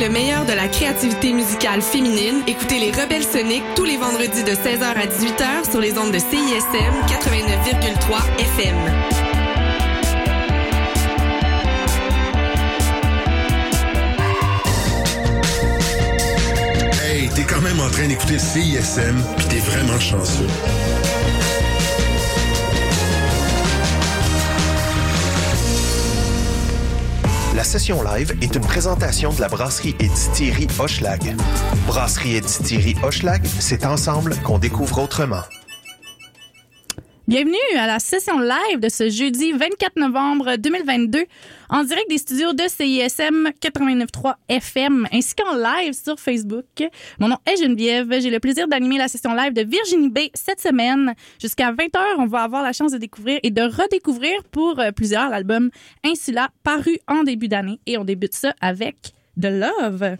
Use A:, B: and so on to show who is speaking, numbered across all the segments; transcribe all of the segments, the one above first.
A: le meilleur de la créativité musicale féminine, écoutez les Rebelles Soniques tous les vendredis de 16h à 18h sur les ondes de CISM 89,3 FM.
B: Hey, t'es quand même en train d'écouter CISM, puis t'es vraiment chanceux.
C: La session live est une présentation de la brasserie et distillerie Hochelag. Brasserie et distillerie Hochelag, c'est ensemble qu'on découvre autrement.
D: Bienvenue à la session live de ce jeudi 24 novembre 2022 en direct des studios de CISM 89.3 FM ainsi qu'en live sur Facebook. Mon nom est Geneviève. J'ai le plaisir d'animer la session live de Virginie B cette semaine. Jusqu'à 20h, on va avoir la chance de découvrir et de redécouvrir pour euh, plusieurs l'album Insula paru en début d'année et on débute ça avec The Love.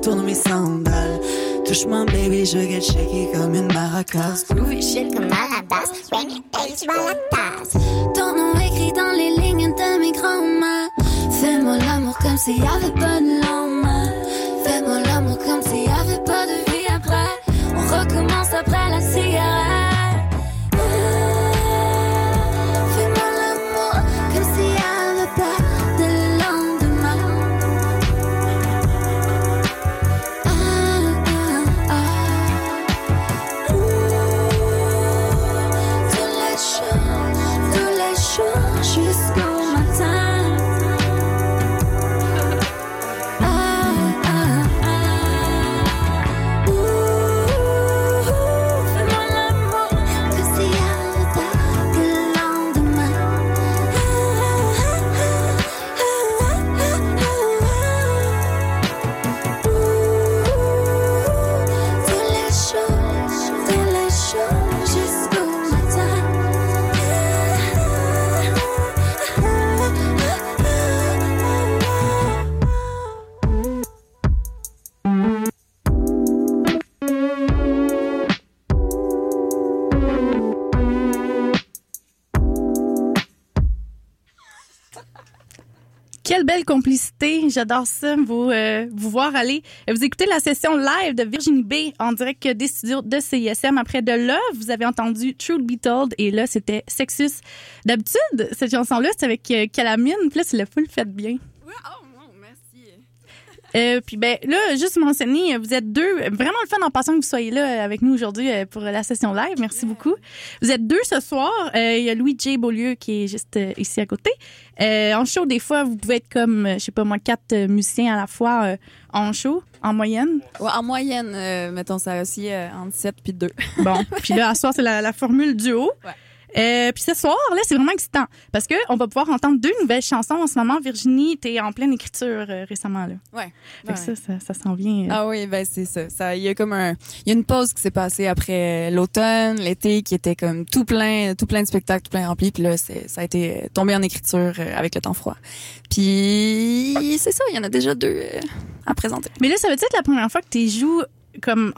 D: retourne mes
E: sandales. Touche-moi, baby, je get shaky comme une maracas.
F: Groovy shit comme à la base, when you age, la tasse.
D: Ton nom écrit dans les lignes de mes grands-mères. Fais-moi l'amour comme s'il y avait pas de lendemain. Fais-moi l'amour comme s'il y
G: avait pas de vie après. On recommence après la cigarette. Belle, complicité. J'adore ça, vous, euh, vous voir aller. Vous écoutez la session live de Virginie B en direct des studios de CISM. Après de là, vous avez entendu Truth Be Told et là, c'était Sexus. D'habitude, cette chanson-là, c'est avec euh, Calamine. Puis là, c'est le full fait bien.
E: oh, merci.
G: Euh, puis ben là, juste mentionner, vous êtes deux, vraiment le fun en passant que vous soyez là avec nous aujourd'hui euh, pour la session live. Merci beaucoup. Vous êtes deux ce soir. Euh, Il y a Louis J. Beaulieu qui est juste euh, ici à côté. Euh, en show, des fois, vous pouvez être comme, je sais pas moi, quatre musiciens à la fois en show, en moyenne.
E: Ouais, en moyenne, euh, mettons ça aussi entre 7 puis 2.
G: Bon, puis là, à ce soir, c'est la, la formule duo.
E: Ouais.
G: Euh, puis ce soir, là, c'est vraiment excitant parce que on va pouvoir entendre deux nouvelles chansons en ce moment. Virginie, t'es en pleine écriture euh, récemment là.
E: Ouais.
G: Fait que ça, ça, ça s'en vient. euh,
E: Ah oui, ben c'est ça. Ça, il y a comme un, il y a une pause qui s'est passée après l'automne, l'été, qui était comme tout plein, tout plein de spectacles, tout plein rempli. Puis là, ça a été tombé en écriture euh, avec le temps froid. Puis c'est ça, il y en a déjà deux euh, à présenter.
G: Mais là, ça veut dire que la première fois que tu joues comme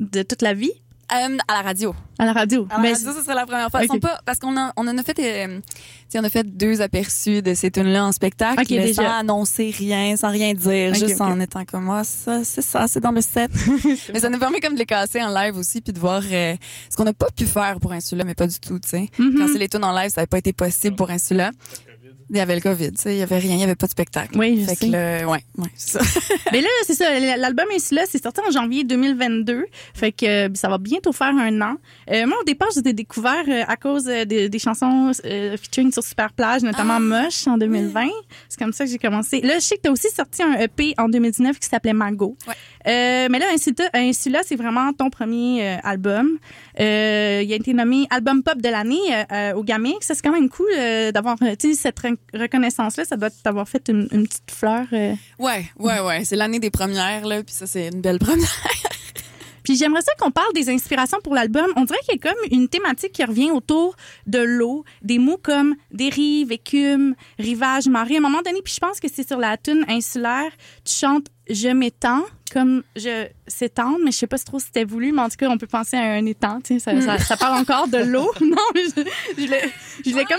G: de toute la vie
E: Euh, à la radio.
G: à la radio.
E: À la
G: Mais
E: radio, ce serait la première fois. Ils
G: Ok.
E: sont pas, parce qu'on a, on en a fait, euh, tu sais, on a fait deux aperçus de ces tunes-là en spectacle,
G: Ok,
E: mais
G: déjà.
E: sans annoncer rien, sans rien dire, juste en étant comme moi, ça, c'est ça, c'est dans le set. mais ça nous permet comme de les casser en live aussi, puis de voir euh, ce qu'on n'a pas pu faire pour Insula, mais pas du tout, tu sais. Quand c'est les tunes en live, ça n'avait pas été possible pour Insula. Il y avait le COVID, tu sais, il y avait rien, il y avait pas de spectacle.
G: Oui, je
E: fait
G: sais.
E: que le, ouais, ça.
G: Mais là, c'est ça. L'album est là. C'est sorti en janvier 2022. Fait que euh, ça va bientôt faire un an. Euh, moi, au départ, je t'ai découvert euh, à cause des, des chansons euh, featuring sur Super Plage, notamment
E: Ah,
G: Moche en 2020. C'est comme ça que j'ai commencé. Là, je sais que t'as aussi sorti un EP en 2019 qui s'appelait Mago.
E: Ouais.
G: Euh, mais là, Insula, Insula c'est vraiment ton premier euh, album. Euh, il a été nommé album pop de l'année au Gamix. Ça, c'est quand même cool d'avoir, cette re- reconnaissance-là. Ça doit t'avoir fait une, une petite fleur.
E: Ouais, ouais, ouais, c'est l'année des premières, là, puis ça, c'est une belle première.
G: Puis j'aimerais ça qu'on parle des inspirations pour l'album. On dirait qu'il y a comme une thématique qui revient autour de l'eau, des mots comme dérive, écume, rivage, marée. À un moment donné, puis je pense que c'est sur la tune insulaire, tu chantes je m'étends comme je s'étendre, mais je sais pas si trop si c'était voulu, mais en tout cas, on peut penser à un étang, tu sais, ça, ça, ça parle encore de l'eau. non, mais je, je l'ai, je l'ai comme.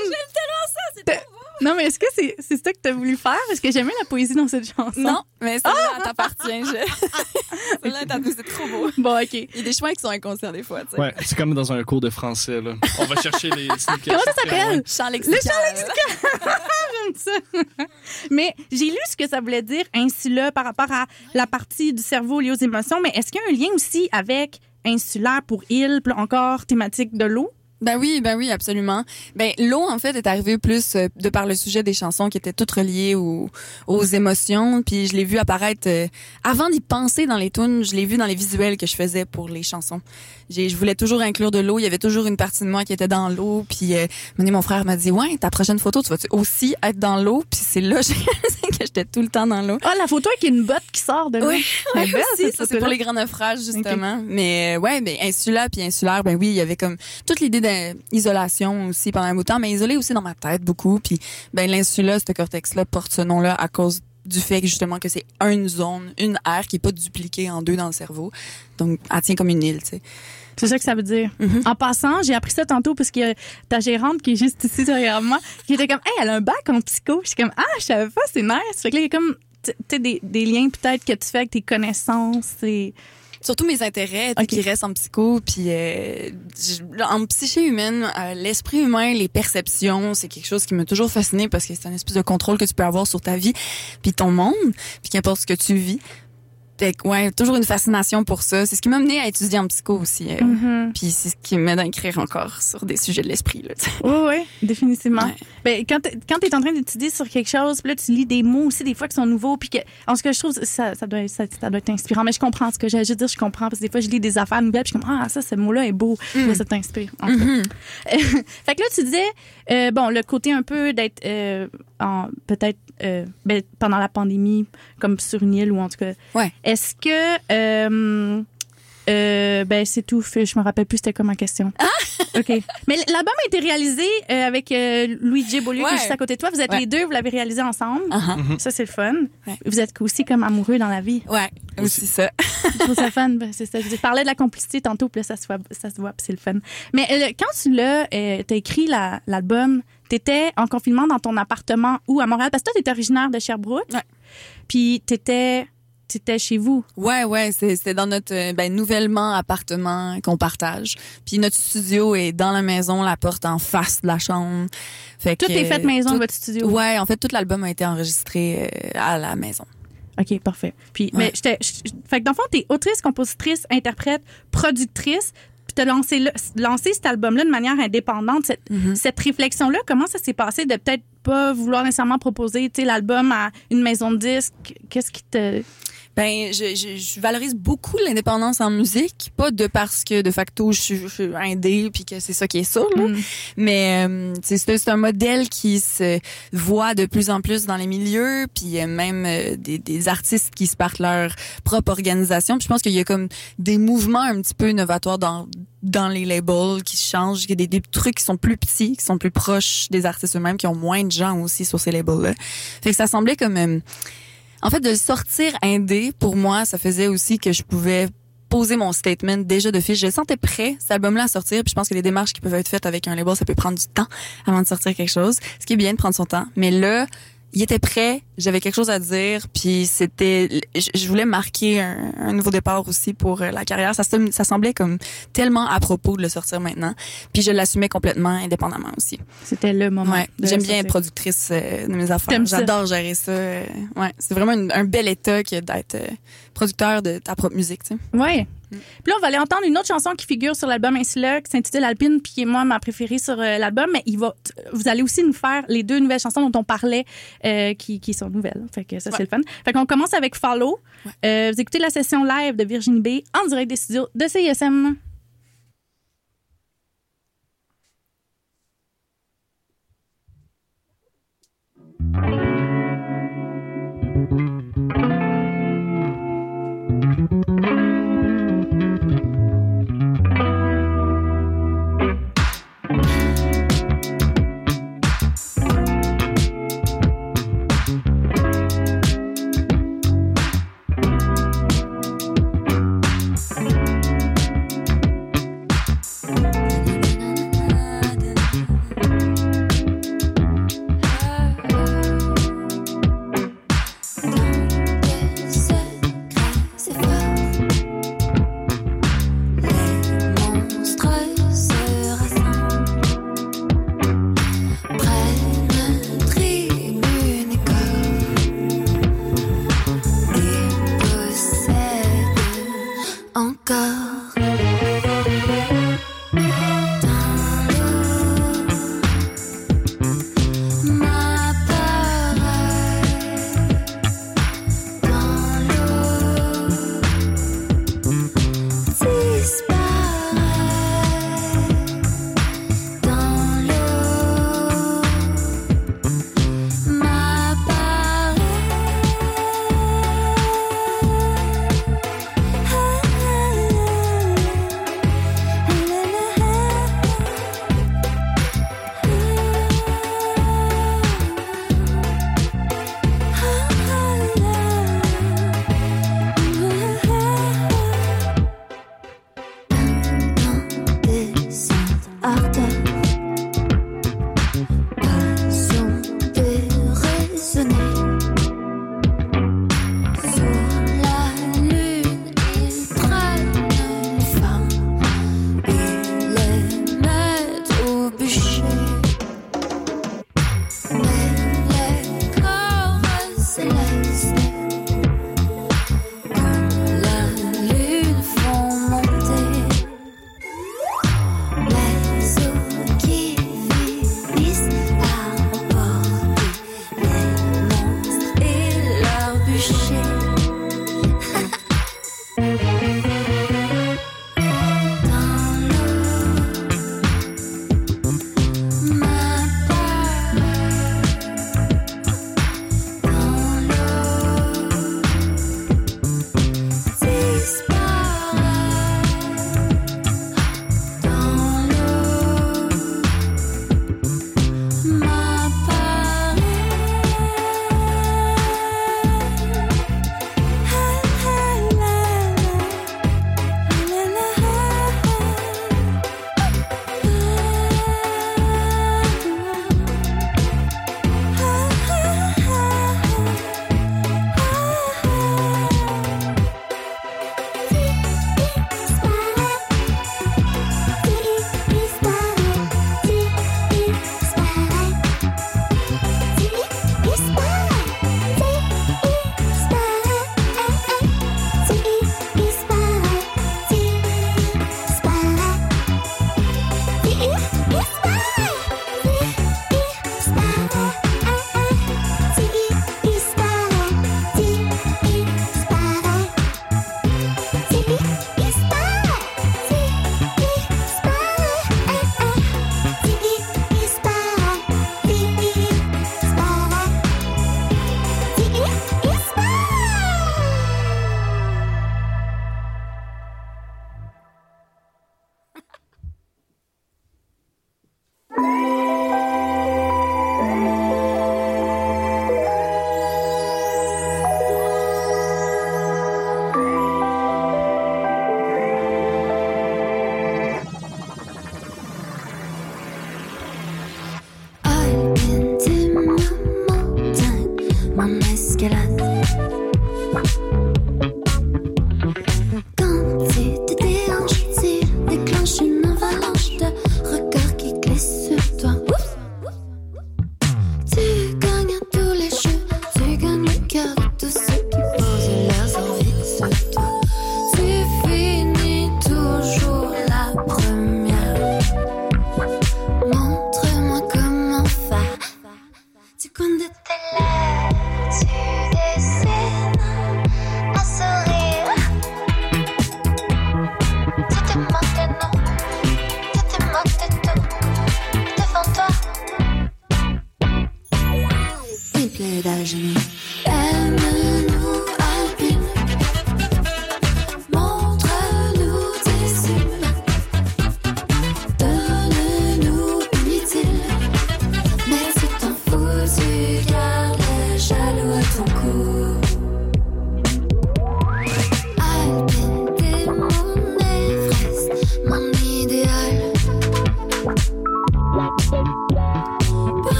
G: T'as- Non, mais est-ce que c'est, c'est ça que tu as voulu faire? Parce que j'aimais la poésie dans cette chanson.
E: Non, mais celle-là, elle t'appartient. Je... celle-là, t'as c'est trop beau.
G: Bon, OK.
E: Il y a des chemins qui sont inconscients des fois, tu sais.
H: Ouais, c'est comme dans un cours de français, là. On va chercher les sneakers.
G: Comment ça s'appelle?
E: Champ
G: Le
E: lexical.
G: J'aime ça. Mais j'ai lu ce que ça voulait dire insula par rapport à la partie du cerveau liée aux émotions. Mais est-ce qu'il y a un lien aussi avec insulaire pour île, puis encore thématique de l'eau?
E: Ben oui, ben oui, absolument. Ben l'eau en fait est arrivée plus euh, de par le sujet des chansons qui étaient toutes reliées aux, aux émotions, puis je l'ai vu apparaître euh, avant d'y penser dans les tunes, je l'ai vu dans les visuels que je faisais pour les chansons. J'ai je voulais toujours inclure de l'eau, il y avait toujours une partie de moi qui était dans l'eau, puis euh, mon mon frère m'a dit "Ouais, ta prochaine photo, tu vas aussi être dans l'eau?" Puis c'est là que j'étais tout le temps dans l'eau.
G: Ah, la photo avec une botte qui sort de l'eau.
E: Oui, ouais,
G: belle,
E: aussi, ça c'est pour les grands naufrages justement. Mais euh, ouais, ben insula puis insulaire, ben oui, il y avait comme toute l'idée d'isolation aussi pendant un bout de temps, mais isolé aussi dans ma tête beaucoup. Puis ben l'insula, ce cortex-là porte ce nom-là à cause du fait que justement que c'est une zone, une aire qui est pas dupliquée en deux dans le cerveau. Donc elle tient comme une île, tu sais.
G: C'est ça que ça veut dire.
E: Mhm.
G: En passant, j'ai appris ça tantôt parce que ta gérante qui est juste ici derrière moi, qui était comme, hey, elle a un bac en psycho. Je suis comme, ah, je savais pas, c'est nice. Fait que là, il y a comme, tu sais, des, des liens peut-être que tu fais avec tes connaissances. Et...
E: Surtout mes intérêts, qui restent en psycho, puis euh, en psyché humaine, euh, l'esprit humain, les perceptions, c'est quelque chose qui m'a toujours fasciné parce que c'est un espèce de contrôle que tu peux avoir sur ta vie, puis ton monde, puis qu'importe ce que tu vis. Ouais, toujours une fascination pour ça. C'est ce qui m'a mené à étudier en psycho aussi. euh,
G: Mhm.
E: Puis c'est ce qui m'aide à écrire encore sur des sujets de l'esprit.
G: Oui, oui, définitivement.
E: Ouais.
G: Ben, quand tu es en train d'étudier sur quelque chose, puis là, tu lis des mots aussi, des fois, qui sont nouveaux, puis que, en ce que je trouve, ça, ça, doit, ça, ça doit être inspirant. Mais je comprends ce que j'ai à dire, je comprends, parce que des fois, je lis des affaires nouvelles, puis je suis comme, ah, ça, ce mot-là est beau. Là, ça t'inspire. en.
E: Mhm.
G: fait que là, tu disais, euh, bon, le côté un peu d'être, euh, peut-être, euh, ben, pendant la pandémie, comme sur une île, ou en tout cas.
E: Ouais.
G: Est-ce que, euh, Euh, ben, c'est tout. Je me rappelle plus c'était quoi ma question.
E: Ah!
G: OK. Mais l'album a été réalisé euh, avec euh, Louis J. Beaulieu, qui
E: Ouais.
G: est juste à côté de toi. Vous êtes
E: Ouais.
G: les deux, vous l'avez réalisé ensemble.
E: Uh-huh.
G: Ça, c'est le fun.
E: Ouais.
G: Vous êtes aussi comme amoureux dans la vie.
E: Ouais, aussi ça.
G: Je trouve ça fun. Ben, c'est ça. Je parlais de la complicité tantôt, puis là, ça se voit, ça se voit puis c'est le fun. Mais euh, quand tu l'as, euh, t'as écrit la- l'album, t'étais en confinement dans ton appartement où à Montréal? Parce que toi, t'es originaire de Sherbrooke.
E: Ouais.
G: Puis t'étais, t'étais chez vous.
E: Ouais, ouais, c'était dans notre euh, ben, nouvellement appartement qu'on partage. Puis notre studio est dans la maison, la porte en face de la chambre. Fait
G: Tout
E: que,
G: est fait maison,
E: tout-
G: votre studio?
E: Ouais, en fait, tout l'album a été enregistré euh, à la maison.
G: OK, parfait. Puis,
E: Ouais.
G: mais j'étais, fait que dans le fond, t'es autrice, compositrice, interprète, productrice. Puis t'as lancé, le- lancé cet album-là de manière indépendante. Cette,
E: Mm-hmm.
G: cette réflexion-là, comment ça s'est passé de peut-être pas vouloir nécessairement proposer, tu sais, l'album à une maison de disques? Qu'est-ce qui te...
E: Ben, je, je, je valorise beaucoup l'indépendance en musique, pas de parce que de facto je suis, je suis indé puis que c'est ça qui est sûr, là.
G: Mm.
E: mais euh, c'est un modèle qui se voit de plus en plus dans les milieux, puis euh, même euh, des, des artistes qui se partent leur propre organisation. Puis je pense qu'il y a comme des mouvements un petit peu innovatoires dans dans les labels qui changent, il y a des, des trucs qui sont plus petits, qui sont plus proches des artistes eux-mêmes, qui ont moins de gens aussi sur ces labels-là. Fait que ça semblait comme euh, en fait, de sortir indé, pour moi, ça faisait aussi que je pouvais poser mon statement déjà de fiche. Je le sentais prêt, cet album-là, à sortir. Puis je pense que les démarches qui peuvent être faites avec un label, ça peut prendre du temps avant de sortir quelque chose. Ce qui est bien de prendre son temps. Mais là, il était prêt, j'avais quelque chose à dire, puis c'était, je, voulais marquer un, un nouveau départ aussi pour euh, la carrière. Ça, ça semblait comme tellement à propos de le sortir maintenant. Puis je l'assumais complètement indépendamment aussi.
G: C'était le moment.
E: Ouais, j'aime
G: sortir.
E: bien être productrice euh, de mes affaires. J'adore gérer ça. euh, ouais, c'est vraiment une- un bel état que d'être producteur de ta propre musique, tu sais.
G: Ouais.
E: Mm.
G: Puis là, on va aller entendre une autre chanson qui figure sur l'album Insula, qui s'intitule Alpine, puis qui est moi ma préférée sur euh, l'album. Mais il va, vous allez aussi nous faire les deux nouvelles chansons dont on parlait, euh, qui, qui sont nouvelles. Fait que ça, c'est le fun. Fait qu'on commence avec Follow. Euh, vous écoutez la session live de Virginie B en direct des studios de CISM.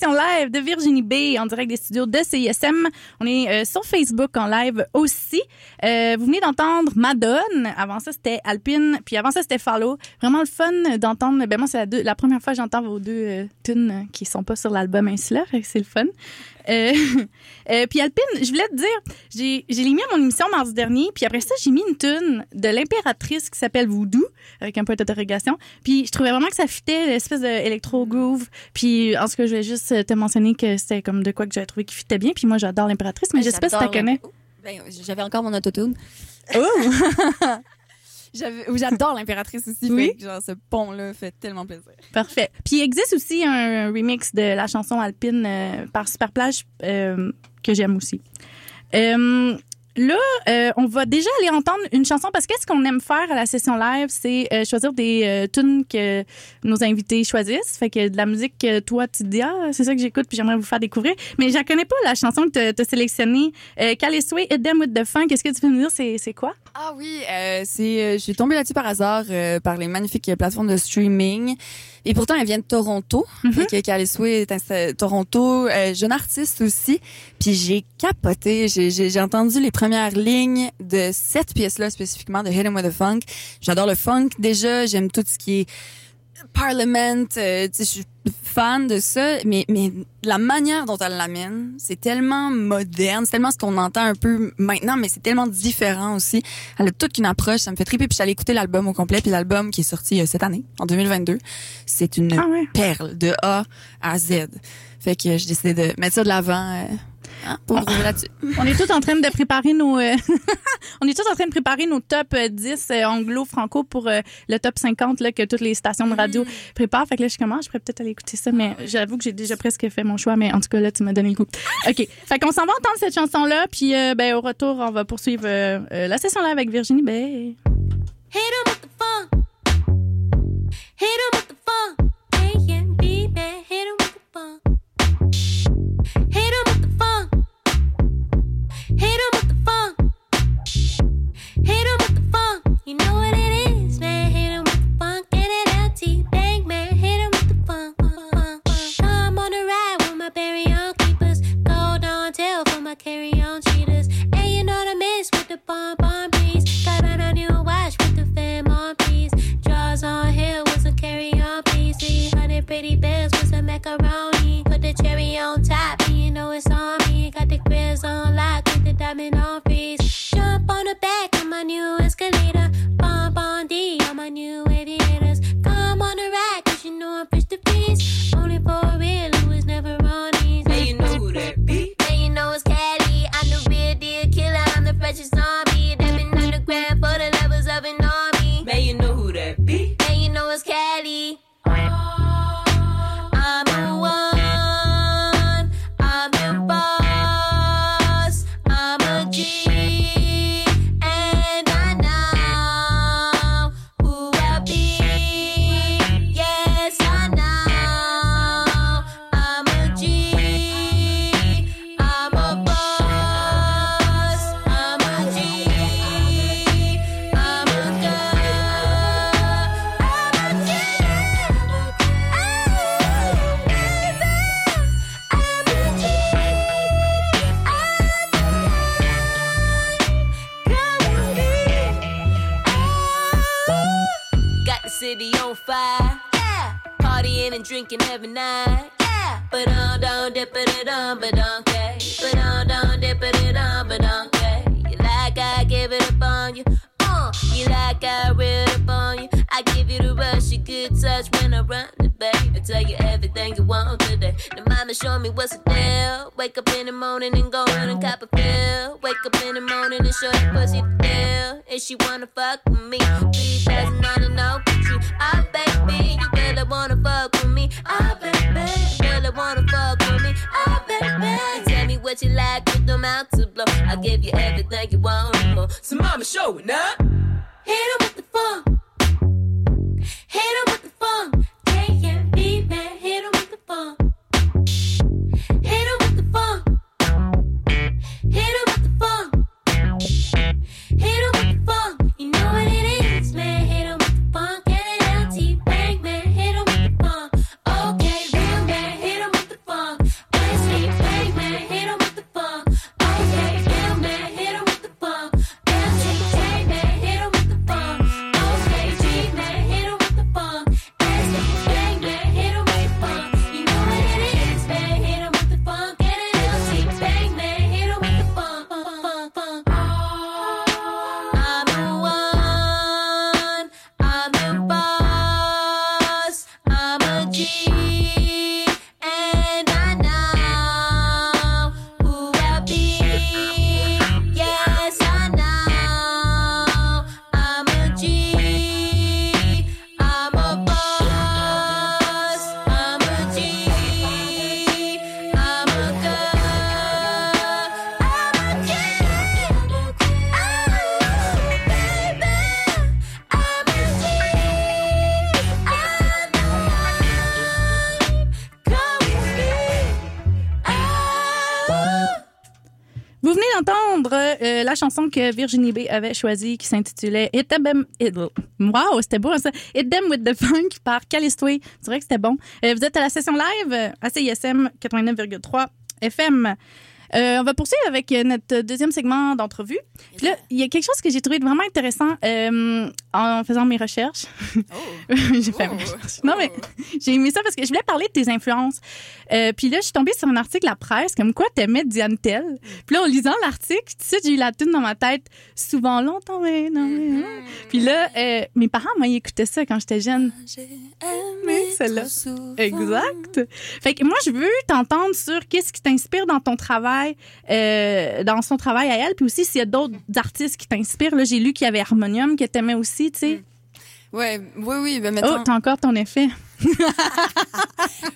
G: Session live de Virginie B en direct des studios de CISM. On est euh, sur Facebook en live aussi. Euh, vous venez d'entendre Madone. Avant ça, c'était Alpine. Puis avant ça, c'était Follow. Vraiment le fun d'entendre. Ben moi, c'est la, première fois que j'entends vos deux euh, tunes qui sont pas sur l'album Insula. C'est le fun. Euh, euh, puis Alpine, je voulais te dire, j'ai j'ai mis à mon émission mardi dernier, puis après ça, j'ai mis une tune de l'impératrice qui s'appelle Voodoo, avec un peu d'interrogation. Puis je trouvais vraiment que ça fitait l'espèce de électro groove. Puis en tout cas, je voulais juste te mentionner que c'était comme de quoi que j'avais trouvé qui fitait bien. Puis moi, j'adore l'impératrice, mais je sais pas si tu la connais.
E: Ben, J'avais encore mon autotune.
G: Oh!
E: J'adore l'impératrice aussi.
G: Oui?
E: fait genre, ce pont-là fait tellement plaisir.
G: Parfait. Puis il existe aussi un remix de la chanson Alpine euh, par Superplage euh, que j'aime aussi. Euh, là, euh, on va déjà aller entendre une chanson parce que ce qu'on aime faire à la session live, c'est euh, choisir des euh, tunes que nos invités choisissent. Fait que de la musique que toi, tu te dis, ah, c'est ça que j'écoute, puis j'aimerais vous faire découvrir. Mais je la connais pas, la chanson que tu as sélectionnée. Euh, Calisway, Hit Them With The Fun. Qu'est-ce que tu peux me dire? C'est c'est quoi?
E: Ah oui, euh, c'est, euh, je suis tombée là-dessus par hasard euh, par les magnifiques plateformes de streaming. Et pourtant, elle vient de Toronto. Fait que Calisway est à Toronto, euh, jeune artiste aussi. Puis j'ai capoté. J'ai entendu les premières lignes de cette pièce-là spécifiquement, de Hit 'em with the Funk. J'adore le funk déjà. J'aime tout ce qui est Parliament. euh, je suis fan de ça. Mais, mais la manière dont elle l'amène, c'est tellement moderne. C'est tellement ce qu'on entend un peu maintenant, mais c'est tellement différent aussi. Elle a toute une approche, ça me fait triper. Puis allée écouter l'album au complet, puis l'album qui est sorti euh, cette année, en 2022, c'est une
G: Ah ouais.
E: perle de A à Z. Fait que j'ai décidé de mettre ça de l'avant euh, pour
G: Ah. On est tous en train de préparer nos euh, on est tous en train de préparer nos top euh, 10 euh, anglo-franco pour euh, le top 50 là, que toutes les stations de radio préparent. Fait que là, je commence, je pourrais peut-être aller écouter ça, mais j'avoue que j'ai déjà presque fait mon choix, mais en tout cas, là, tu m'as donné le coup. OK. Fait qu'on s'en va entendre cette chanson-là, puis euh, ben, au retour, on va poursuivre euh, euh, la session là avec Virginie. Ben,
I: Hit 'em with the funk. Hit 'em with the funk. A&B, man, hit 'em with the funk. Hit 'em. Hit 'em with the funk. Hit 'em with the funk. You know
G: chanson que Virginie B avait choisie qui s'intitulait It Them... Wow, c'était beau ça. It Them with the Funk par Callisto. C'est vrai que c'était bon. Euh, vous êtes à la session live à CISM 89,3 FM. Euh, on va poursuivre avec euh, notre deuxième segment d'entrevue. Puis là, il y a quelque chose que j'ai trouvé vraiment intéressant euh, en faisant mes recherches. j'ai fait mes recherches. Non, mais j'ai aimé ça parce que je voulais parler de tes influences. Euh, puis là, je suis tombée sur un article à la presse comme quoi t'aimais Diane Tell. Puis là, en lisant l'article, tu sais, j'ai eu la tune dans ma tête souvent longtemps, mais non, mais non. Puis là, mes parents, moi, ils écoutaient ça quand j'étais jeune. Mais celle-là. Exact. Fait que moi, je veux t'entendre sur qu'est-ce qui t'inspire dans ton travail, euh, dans son travail à elle, puis aussi s'il y a d'autres artistes qui t'inspirent. Là, j'ai lu qu'il y avait Harmonium que t'aimais aussi, tu sais.
E: Ouais, oui, oui. Ben,
G: Oh,
E: mettons,
G: t'as encore ton effet.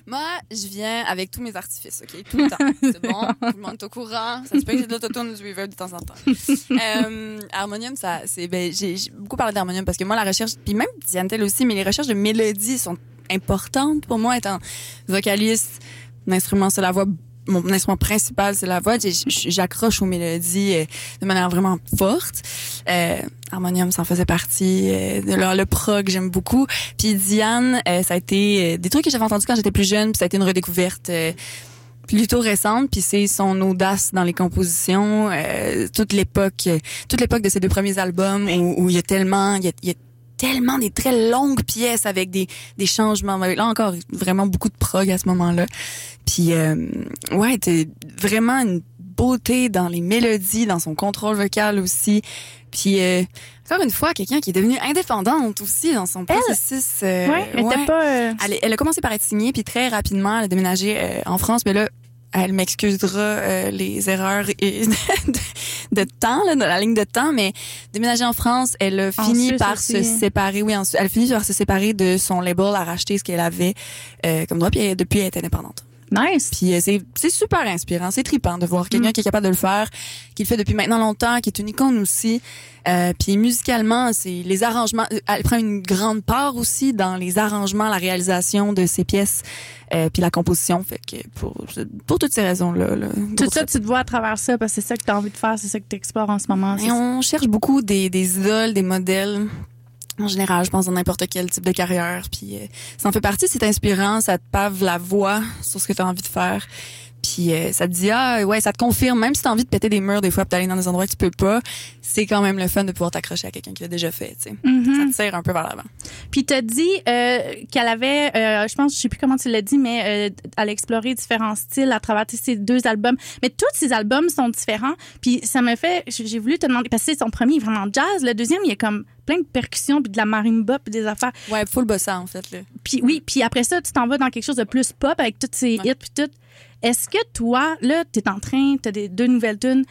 E: moi, je viens avec tous mes artifices, OK? Tout le temps. C'est bon. Tout le monde est au courant. Ça se peut que j'ai de l'autotune, du reverb de temps en temps. Euh, Harmonium, ça, c'est, ben, j'ai beaucoup parlé d'harmonium parce que moi, la recherche, puis même Diane Tell aussi, mais les recherches de mélodie sont importantes pour moi, étant vocaliste. Instrument, c'est la voix. Mon instrument principal, c'est la voix. J'accroche aux mélodies euh, de manière vraiment forte. Euh, Harmonium, ça en faisait partie. Euh, de leur, le prog, j'aime beaucoup. Puis Diane, euh, ça a été euh, des trucs que j'avais entendus quand j'étais plus jeune, puis ça a été une redécouverte. plutôt récente puis c'est son audace dans les compositions euh, toute l'époque toute l'époque de ses deux premiers albums où, où il y a tellement il y a, il y a tellement des très longues pièces avec des des changements là encore vraiment beaucoup de prog à ce moment-là puis euh, ouais t'es vraiment une beauté dans les mélodies dans son contrôle vocal aussi puis euh, encore une fois quelqu'un qui est devenue indépendante aussi dans son processus euh,
G: ouais, elle
E: ouais.
G: pas. euh,
E: Elle, elle a commencé par être signée, puis très rapidement, elle a déménagé euh, en France. Mais là, elle m'excusera euh, les erreurs et de, de temps, là, dans la ligne de temps, mais déménager en France, elle a
G: En
E: fini
G: Suisse
E: par
G: aussi.
E: se séparer. Oui, en elle a fini par se séparer de son label, à racheter ce qu'elle avait euh, comme droit, puis depuis, elle est indépendante.
G: Nice.
E: Puis euh, c'est c'est super inspirant, c'est trippant de voir quelqu'un qui est capable de le faire, qui le fait depuis maintenant longtemps, qui est une icône aussi. Euh, puis musicalement, c'est les arrangements. euh, Elle prend une grande part aussi dans les arrangements, la réalisation de ses pièces, euh, puis la composition. Fait que pour pour toutes ces raisons là.
G: Tout ça, tu te vois à travers ça parce que c'est ça que tu as envie de faire, c'est ça que tu explores en ce moment.
E: Et on cherche beaucoup des, des idoles, des modèles. En général, je pense dans n'importe quel type de carrière. Puis euh, ça en fait partie, c'est inspirant, ça te pave la voix sur ce que tu as envie de faire. Puis euh, ça te dit ah ouais, ça te confirme même si tu as envie de péter des murs des fois, d'aller dans des endroits que tu peux pas, c'est quand même le fun de pouvoir t'accrocher à quelqu'un qui l'a déjà fait, tu sais.
G: Mhm.
E: Ça te tire un peu vers l'avant.
G: Puis t'as dit euh, qu'elle avait, euh, je pense, je sais plus comment tu l'as dit, mais euh, elle a exploré différents styles à travers ces deux albums. Mais tous ces albums sont différents. Puis ça me fait, j'ai voulu te demander parce que c'est son premier vraiment jazz. Le deuxième, il a comme plein de percussions puis de la marimba puis des affaires.
E: Ouais, full bossa en fait là.
G: Puis oui, puis après ça, tu t'en vas dans quelque chose de plus pop avec toutes ces hits puis tout. Est-ce que toi, là, t'es en train, t'as des deux nouvelles tunes.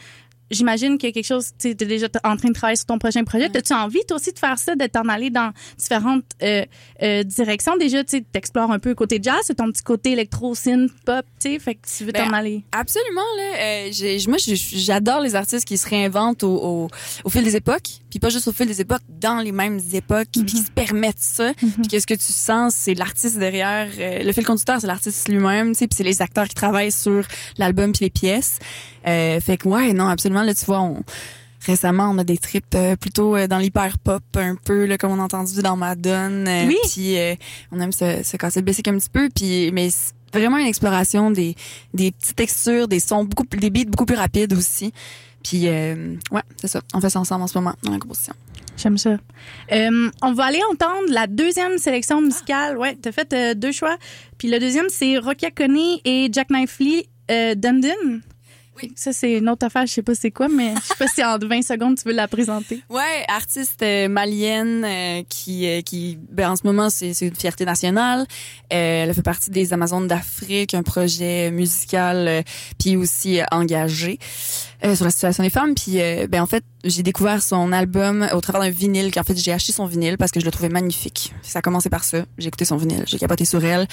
G: J'imagine qu'il y a quelque chose, tu es déjà en train de travailler sur ton prochain projet. As-tu envie, toi aussi, de faire ça, de t'en aller dans différentes euh, euh, directions? Déjà, tu sais, t'explores un peu le côté jazz, ton petit côté électro, synth, pop, tu sais, fait que tu veux
E: Ben,
G: t'en aller.
E: Absolument là. Euh, moi, j'adore les artistes qui se réinventent au, au, au fil des époques, puis pas juste au fil des époques, dans les mêmes époques, puis qui se permettent ça. Puis qu'est-ce que tu sens, c'est l'artiste derrière. euh, le fil conducteur, c'est l'artiste lui-même, tu sais, puis c'est les acteurs qui travaillent sur l'album puis les pièces. Euh, fait que ouais, non, absolument. Là, tu vois, on récemment, on a des trips euh, plutôt euh, dans l'hyper pop un peu là, comme on a entendu dans Madonna. Euh,
G: Oui.
E: Puis euh, on aime se, se casser le basic un petit peu. Puis mais vraiment une exploration des des petites textures, des sons beaucoup plus, des beats beaucoup plus rapides aussi. Puis euh, ouais, c'est ça. On fait ça ensemble en ce moment dans la composition.
G: J'aime ça. Euh, on va aller entendre la deuxième sélection musicale. Ouais, t'as fait euh, deux choix. Puis le deuxième, c'est Rokia Coney et Jack Knifley euh, Dundon. Oui. Ça, c'est une autre affaire. Je sais pas c'est quoi, mais je sais pas si en 20 secondes, tu veux la présenter.
E: Ouais, artiste euh, malienne euh, qui euh, qui ben, en ce moment c'est une fierté nationale. Euh, elle fait partie des Amazones d'Afrique, un projet musical puis aussi engagé sur la situation des femmes. Puis ben en fait j'ai découvert son album au travers d'un vinyle qu'en fait j'ai acheté son vinyle parce que je le trouvais magnifique. Ça a commencé par ça. J'ai écouté son vinyle, j'ai capoté sur elle.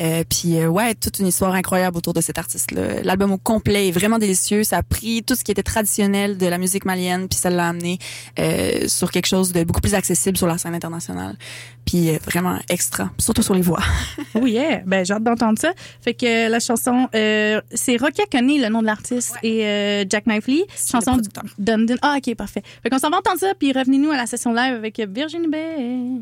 E: Euh, puis euh, ouais, toute une histoire incroyable autour de cet artiste-là. L'album au complet est vraiment délicieux. Ça a pris tout ce qui était traditionnel de la musique malienne puis ça l'a amené euh, sur quelque chose de beaucoup plus accessible sur la scène internationale. Puis euh, vraiment extra, surtout sur les voix.
J: Oh yeah, ben j'ai hâte d'entendre ça. Fait que euh, la chanson, euh, c'est Rocky Coney, le nom de l'artiste, et euh, Jack Knifley, chanson. Dundon. Ah ok, parfait. Fait qu'on s'en va entendre ça, puis revenez-nous à la session live avec Virginie Bay.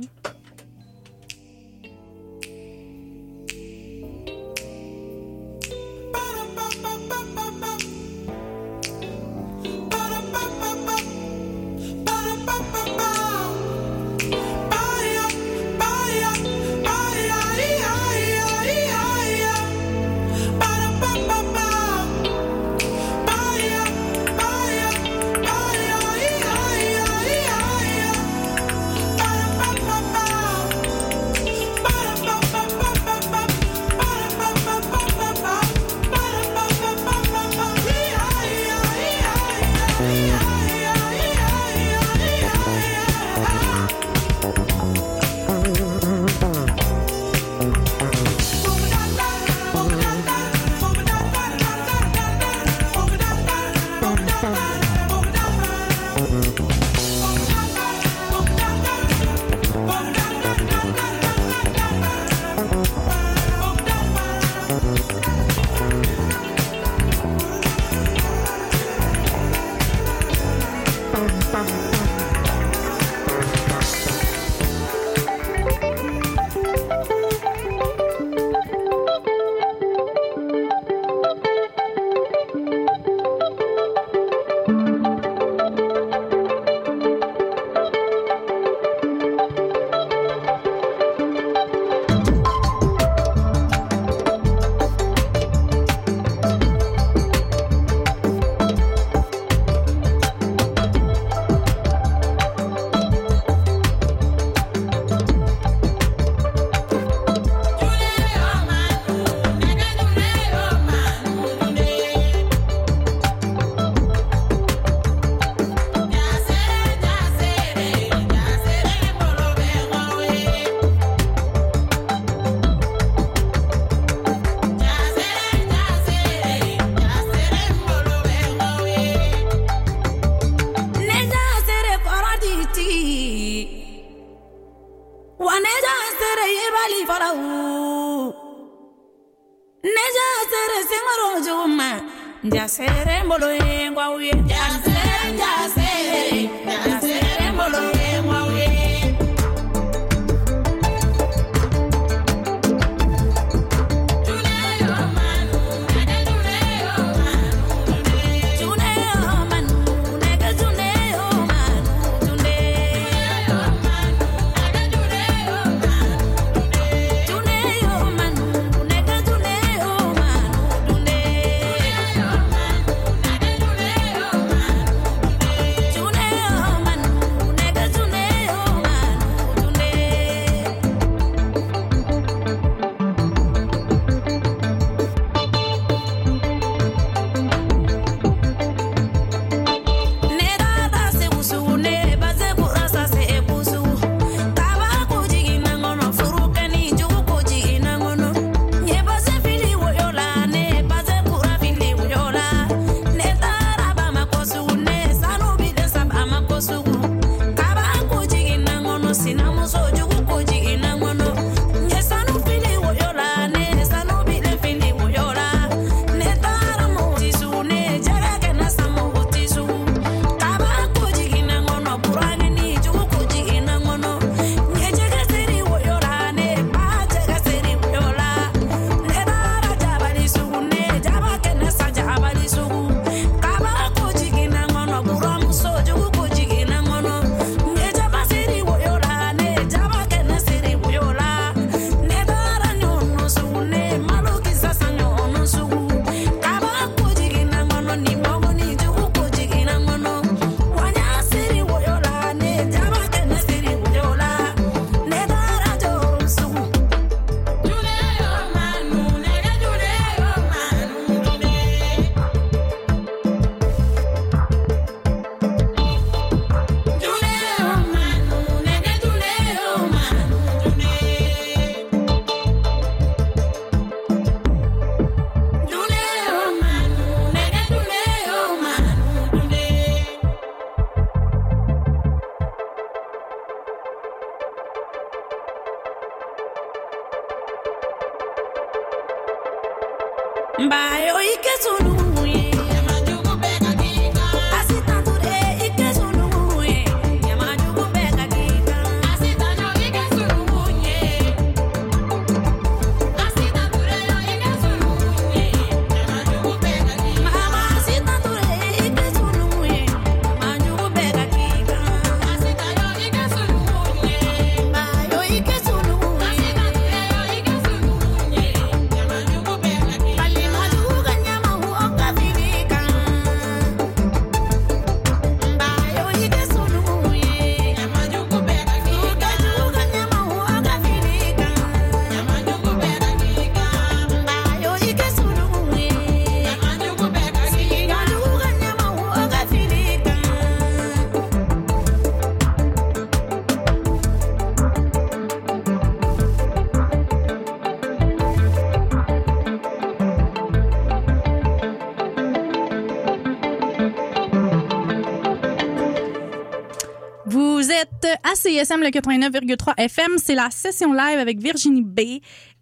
G: À CISM le 89,3 FM. C'est la session live avec Virginie B.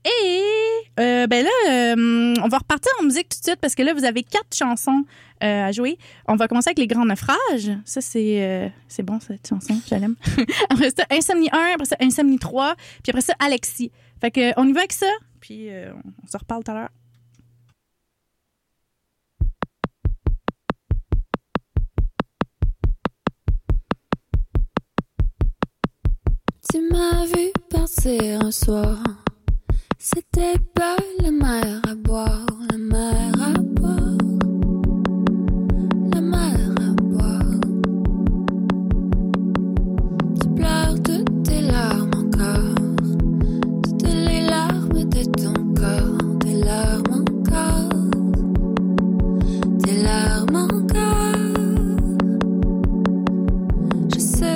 G: Et euh, ben là, euh, on va repartir en musique tout de suite parce que là, vous avez quatre chansons euh, à jouer. On va commencer avec Les Grands Naufrages. Ça, c'est c'est bon, cette chanson. Je l'aime. après ça, Insomnie 1, après ça, Insomnie 3, puis après ça, Alexis. Fait que, on y va avec ça, puis on se reparle tout à l'heure.
D: Tu m'as vu partir un soir. C'était pas la mer à boire, la mer à boire, la mer à boire. Tu pleures toutes tes larmes encore, toutes les larmes de ton corps, tes larmes encore, tes larmes encore. Je sais,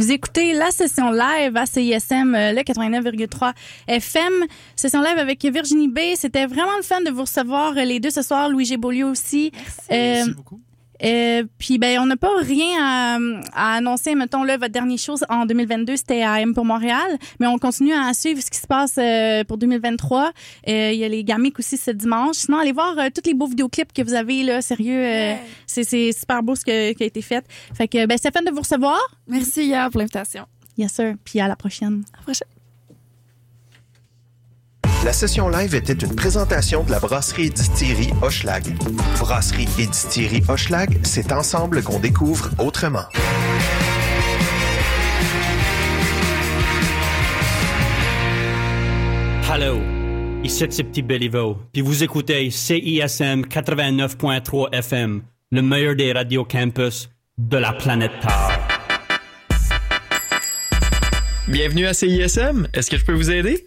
G: Vous écoutez la session live à CISM, euh, le 89,3 FM. Session live avec Virginie B. C'était vraiment le fun de vous recevoir euh, les deux ce soir. Louis G. Beaulieu aussi. Merci. beaucoup. Euh, puis ben on n'a pas rien à, à annoncer. Mettons là votre dernière chose en 2022 c'était à M pour Montréal. Mais on continue à suivre ce qui se passe euh, pour 2023 Euh, il y a les gamiques aussi ce dimanche. Sinon allez voir euh, tous les beaux vidéoclips que vous avez là sérieux euh, c'est c'est super beau ce que- qui a été fait. Fait que ben c'est fun de vous recevoir.
E: Merci hier pour l'invitation.
G: Yes sir. Puis à la prochaine.
E: À la prochaine
C: La session live était une présentation de la brasserie et distillerie Hochelag. Brasserie et distillerie Hochelag, c'est ensemble qu'on découvre autrement.
K: Hello, ici c'est Petit Béliveau, puis vous écoutez CISM 89.3 FM, le meilleur des radios campus de la planète Terre.
L: Bienvenue à CISM. Est-ce que je peux vous aider?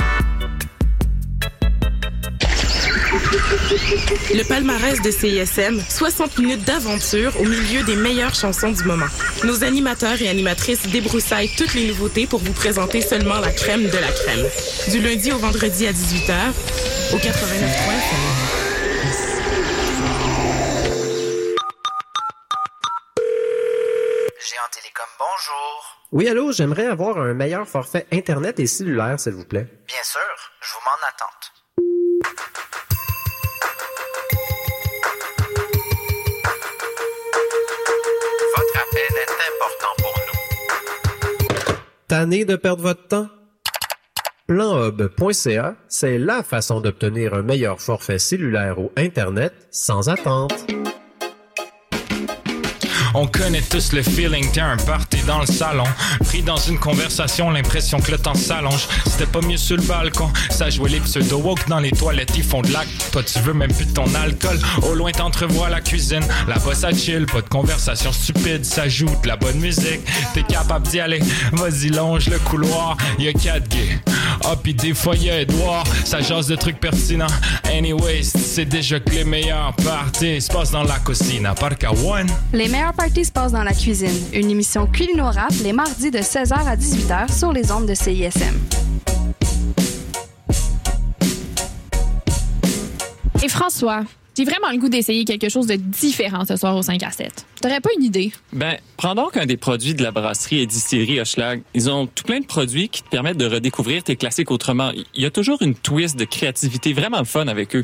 M: Le palmarès de CISM, 60 minutes d'aventure au milieu des meilleures chansons du moment. Nos animateurs et animatrices débroussaillent toutes les nouveautés pour vous présenter seulement la crème de la crème. Du lundi au vendredi à 18h, au 89.3
N: Géant Télécom, bonjour.
O: Oui, allô, j'aimerais avoir un meilleur forfait Internet et cellulaire, s'il vous plaît.
N: Bien sûr, je vous mets en
O: Tanné de perdre votre temps? Planhub.ca, c'est la façon d'obtenir un meilleur forfait cellulaire ou Internet sans attente.
P: On connaît tous le feeling, t'es un party dans le salon. Pris dans une conversation, l'impression que le temps s'allonge. C'était pas mieux sur le balcon. Ça jouait les pseudo-woke dans les toilettes, ils font de l'acte. Pas tu veux même plus de ton alcool. Au loin t'entrevois la cuisine. Là-bas ça chill, pas de conversation stupide. Ça joue de la bonne musique. T'es capable d'y aller. Vas-y, longe le couloir. Y'a quatre gays. Ah, pis des fois y'a Edouard. Ça jase de trucs pertinents. Anyways, c'est déjà que les meilleurs parties se passent dans la part qu'à one.
Q: Les meilleures parties se passent dans la cuisine. Une émission culinorable les mardis de 16h à 18h sur les ondes de CISM.
R: Et François, j'ai vraiment le goût d'essayer quelque chose de différent ce soir au 5 à 7. T'aurais pas une idée?
S: Ben, prends donc un des produits de la brasserie et distillerie Hochelag. Ils ont tout plein de produits qui te permettent de redécouvrir tes classiques autrement. Il y a toujours une twist de créativité vraiment fun avec eux.